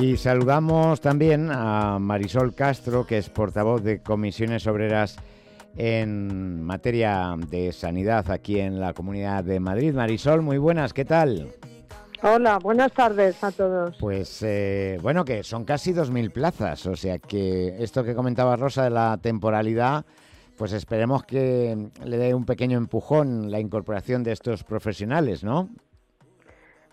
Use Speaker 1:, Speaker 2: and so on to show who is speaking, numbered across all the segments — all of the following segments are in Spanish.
Speaker 1: Y saludamos también a Marisol Castro, que es portavoz de comisiones obreras en materia de sanidad aquí en la Comunidad de Madrid. Marisol, muy buenas, ¿qué tal?
Speaker 2: Hola, buenas tardes a todos.
Speaker 1: Pues eh, bueno, que son casi 2.000 plazas, o sea que esto que comentaba Rosa de la temporalidad, pues esperemos que le dé un pequeño empujón la incorporación de estos profesionales, ¿no?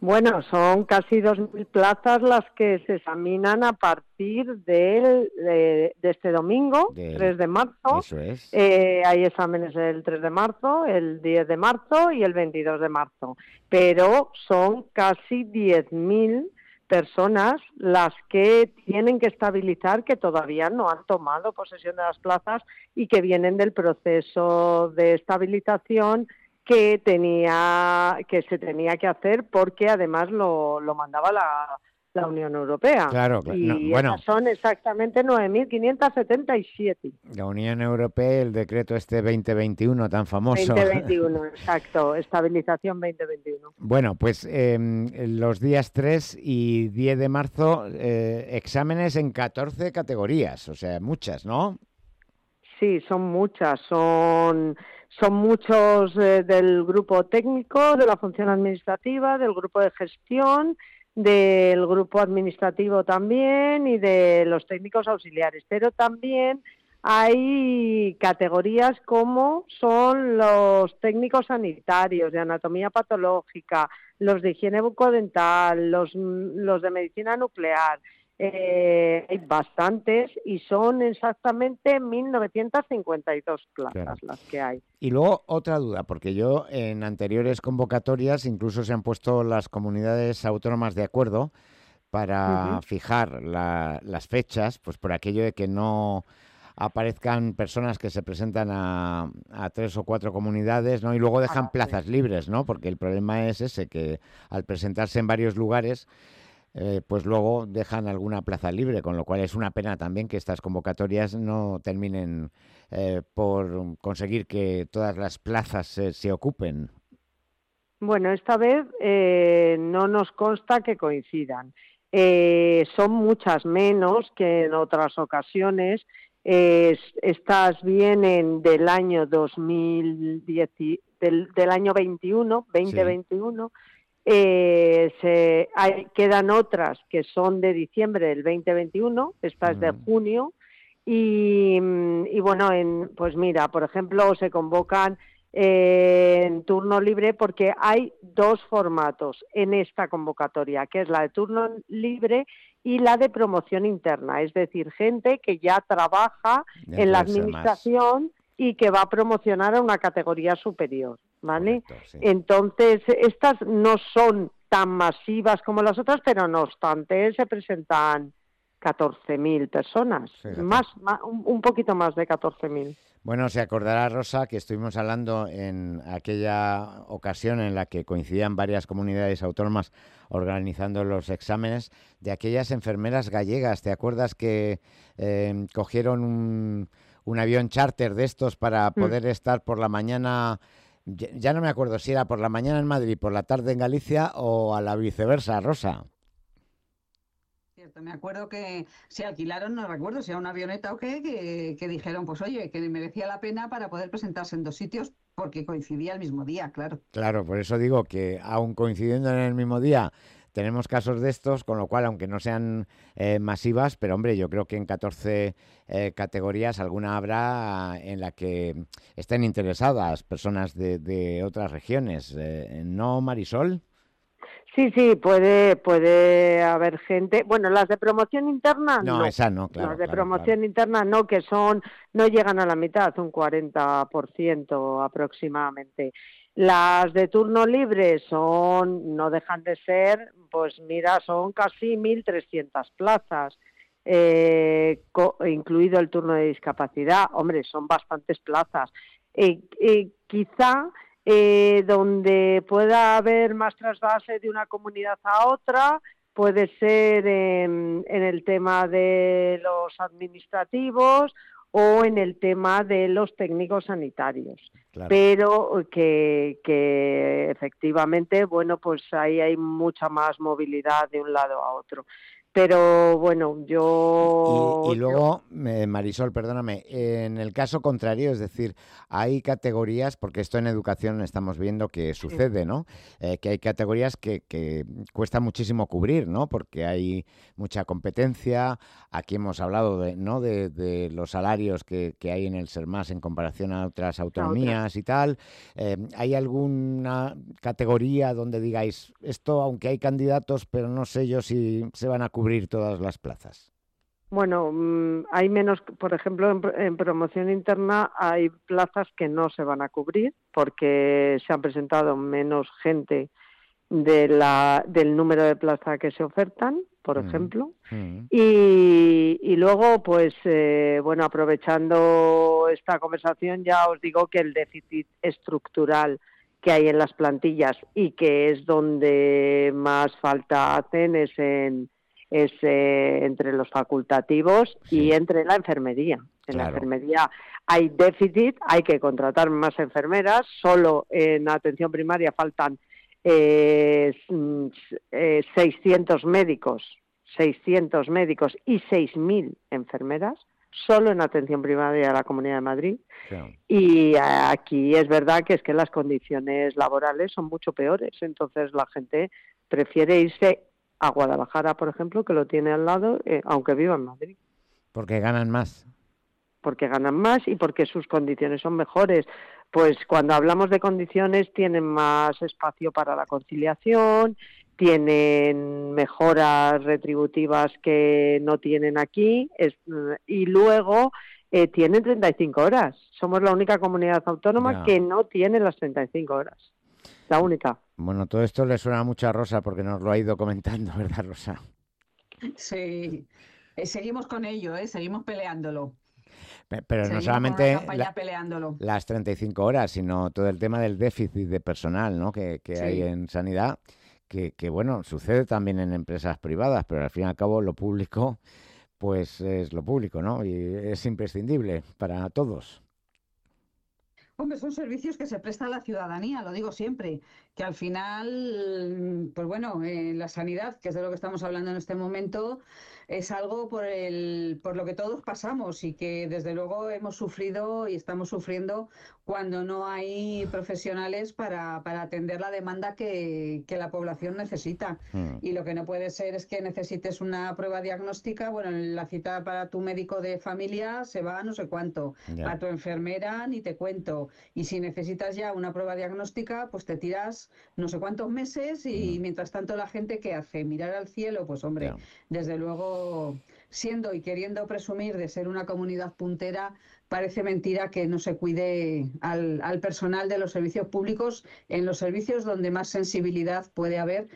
Speaker 2: Bueno, son casi 2.000 plazas las que se examinan a partir de, este domingo, 3 de marzo.
Speaker 1: Eso es.
Speaker 2: Eh, hay exámenes el 3 de marzo, el 10 de marzo y el 22 de marzo. Pero son casi 10.000 personas las que tienen que estabilizar que todavía no han tomado posesión de las plazas y que vienen del proceso de estabilización que tenía que se tenía que hacer porque además lo, lo mandaba la, la Unión Europea.
Speaker 1: Claro,
Speaker 2: y
Speaker 1: bueno,
Speaker 2: son exactamente 9.577.
Speaker 1: La Unión Europea, el decreto este 2021 tan famoso.
Speaker 2: 2021, exacto, estabilización 2021.
Speaker 1: Bueno, pues em, los días 3 y 10 de marzo, eh, exámenes en 14 categorías, o sea, muchas, ¿no?
Speaker 2: Sí, son muchas, son son muchos eh, del grupo técnico, de la función administrativa, del grupo de gestión, del grupo administrativo también y de los técnicos auxiliares. Pero también hay categorías como son los técnicos sanitarios de anatomía patológica, los de higiene bucodental, los, los de medicina nuclear, eh, hay bastantes y son exactamente 1.952 plazas las que hay.
Speaker 1: Y luego otra duda, porque yo en anteriores convocatorias incluso se han puesto las comunidades autónomas de acuerdo para fijar las fechas, pues por aquello de que no aparezcan personas que se presentan a, tres o cuatro comunidades, ¿no? Y luego dejan plazas libres, ¿no? Porque el problema es ese, que al presentarse en varios lugares eh, pues luego dejan alguna plaza libre, con lo cual es una pena también que estas convocatorias no terminen eh, por conseguir que todas las plazas se ocupen.
Speaker 2: Bueno, esta vez eh, no nos consta que coincidan. son muchas menos que en otras ocasiones. estas vienen del año 2010, del, del año 21, 2021. Eh, se, hay, quedan otras que son de diciembre del 2021, esta es de mm. junio, y, y, bueno, en, pues mira, por ejemplo, se convocan eh, en turno libre porque hay dos formatos en esta convocatoria, que es la de turno libre y la de promoción interna, es decir, gente que ya trabaja en la administración y que va a promocionar a una categoría superior. ¿Vale? Entonces, estas no son tan masivas como las otras, pero no obstante se presentan 14.000 personas, más, un poquito más de 14.000.
Speaker 1: Bueno, se acordará Rosa que estuvimos hablando en aquella ocasión en la que coincidían varias comunidades autónomas organizando los exámenes de aquellas enfermeras gallegas. ¿Te acuerdas que eh, cogieron un, un, avión charter de estos para mm. poder estar por la mañana ya no me acuerdo si era por la mañana en Madrid, por la tarde en Galicia o a la viceversa, Rosa.
Speaker 3: Cierto, me acuerdo que se alquilaron, no recuerdo si era una avioneta o qué, que, dijeron, pues oye, que merecía la pena para poder presentarse en dos sitios porque coincidía el mismo día, claro.
Speaker 1: Claro, por eso digo que aún coincidiendo en el mismo día, tenemos casos de estos, con lo cual, aunque no sean eh, masivas, pero hombre, yo creo que en 14 eh, categorías alguna habrá en la que estén interesadas personas de, otras regiones. Eh, ¿No, Marisol?
Speaker 2: Sí, sí, puede, puede haber gente. Bueno, las de promoción interna
Speaker 1: no. No, esa no, claro.
Speaker 2: Las de promoción interna no, que son, no llegan a la mitad, un 40% aproximadamente. Las de turno libre son, no dejan de ser, pues mira, son casi 1.300 plazas, eh, incluido el turno de discapacidad. Hombre, son bastantes plazas. Eh, eh, quizá donde pueda haber más trasvase de una comunidad a otra, puede ser en, el tema de los administrativos o en el tema de los técnicos sanitarios. Pero que, que efectivamente, bueno, pues ahí hay mucha más movilidad de un lado a otro. Pero bueno, yo...
Speaker 1: Y, luego, Marisol, perdóname, en el caso contrario, es decir, hay categorías, porque esto en educación estamos viendo que sucede, ¿no? Eh, que hay categorías que, que, cuesta muchísimo cubrir, ¿no? Porque hay mucha competencia. Aquí hemos hablado de, ¿no? de, los salarios que, que, hay en el SERMAS en comparación a otras autonomías y tal. Eh, ¿Hay alguna categoría donde digáis, esto, aunque hay candidatos, pero no sé yo si se van a cubrir? Todas las plazas?
Speaker 2: Bueno, mm, hay menos, por ejemplo, en, promoción interna hay plazas que no se van a cubrir porque se han presentado menos gente de la, del número de plazas que se ofertan, por mm, ejemplo. Mm. Y, luego, pues, eh, bueno, aprovechando esta conversación, ya os digo que el déficit estructural que hay en las plantillas y que es donde más falta hacen es en es eh, entre los facultativos y entre la enfermería. En la enfermería hay déficit, hay que contratar más enfermeras, solo en atención primaria faltan eh, 600 mm, eh, médicos, 600 médicos y 6.000 enfermeras, solo en atención primaria de la Comunidad de Madrid. Y aquí es verdad que es que las condiciones laborales son mucho peores, entonces la gente prefiere irse a Guadalajara, por ejemplo, que lo tiene al lado, eh, aunque viva en Madrid.
Speaker 1: Porque ganan más.
Speaker 2: Porque ganan más y porque sus condiciones son mejores. Pues cuando hablamos de condiciones tienen más espacio para la conciliación, tienen mejoras retributivas que no tienen aquí y luego eh, tienen 35 horas. Somos la única comunidad autónoma que no tiene las 35 horas. La única.
Speaker 1: Bueno, todo esto le suena mucho a Rosa porque nos lo ha ido comentando, ¿verdad, Rosa?
Speaker 3: Sí, eh, seguimos con ello, ¿eh? seguimos peleándolo.
Speaker 1: Pero no solamente las 35 horas, sino todo el tema del déficit de personal ¿no? que, hay en sanidad, que, que, bueno, sucede también en empresas privadas, pero al fin y al cabo lo público, pues es lo público, ¿no? Y es imprescindible para todos.
Speaker 3: Hombre, son servicios que se prestan a la ciudadanía, lo digo siempre, que al final, pues bueno, en la sanidad, que es de lo que estamos hablando en este momento, es algo por, el, por lo que todos pasamos y que desde luego hemos sufrido y estamos sufriendo cuando no hay profesionales para, para atender la demanda que, que la población necesita. Hmm. Y lo que no puede ser es que necesites una prueba diagnóstica, bueno, la cita para tu médico de familia se va a no sé cuánto, para tu enfermera ni te cuento. Y si necesitas ya una prueba diagnóstica, pues te tiras no sé cuántos meses y hmm. mientras tanto la gente que hace mirar al cielo, pues hombre, desde luego siendo y queriendo presumir de ser una comunidad puntera, parece mentira que no se cuide al, personal de los servicios públicos en los servicios donde más sensibilidad puede haber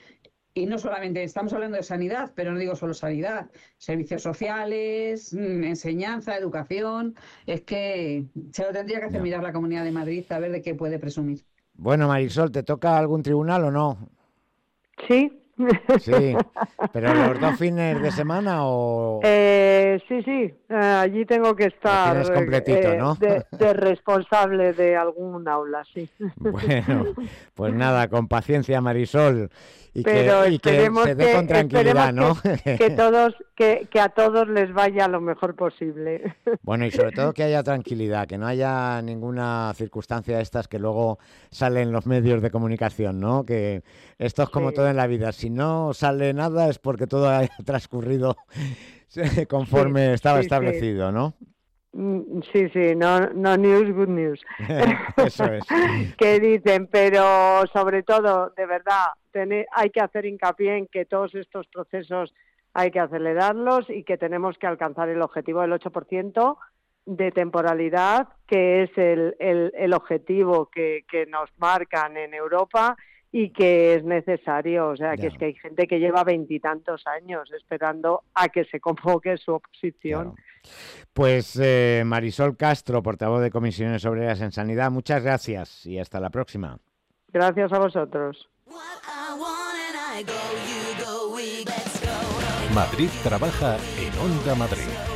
Speaker 3: y no solamente estamos hablando de sanidad, pero no digo solo sanidad, servicios sociales, mm, enseñanza, educación, es que se lo tendría que hacer mirar la Comunidad de Madrid a ver de qué puede presumir.
Speaker 1: Bueno, Marisol, ¿te toca algún tribunal o no?
Speaker 2: Sí,
Speaker 1: Sí, pero los dos fines de semana o...
Speaker 2: Eh, sí, sí, eh, allí tengo que estar
Speaker 1: completito, ¿no?
Speaker 2: de, de, responsable de algún aula, sí.
Speaker 1: Bueno, pues nada, con paciencia Marisol y que, se dé con tranquilidad, ¿no?
Speaker 2: Que, todos, que, que, a todos les vaya lo mejor posible.
Speaker 1: Bueno, y sobre todo que haya tranquilidad, que no haya ninguna circunstancia de estas que luego salen en los medios de comunicación, ¿no? Que esto es como todo en la vida, si no sale nada es porque todo ha transcurrido conforme estaba establecido, ¿no?
Speaker 2: Mm, sí, sí, no, no news, good news.
Speaker 1: Eso es.
Speaker 2: que dicen, pero sobre todo, de verdad, hay que hacer hincapié en que todos estos procesos hay que acelerarlos y que tenemos que alcanzar el objetivo del 8% de temporalidad, que es el, el, objetivo que, que nos marcan en Europa y que es necesario. O sea, que es que hay gente que lleva veintitantos años esperando a que se convoque su oposición.
Speaker 1: Pues eh, Marisol Castro, portavoz de Comisiones Obreras en Sanidad, muchas gracias y hasta la próxima.
Speaker 2: Gracias a vosotros.
Speaker 4: Madrid trabaja en Onda Madrid.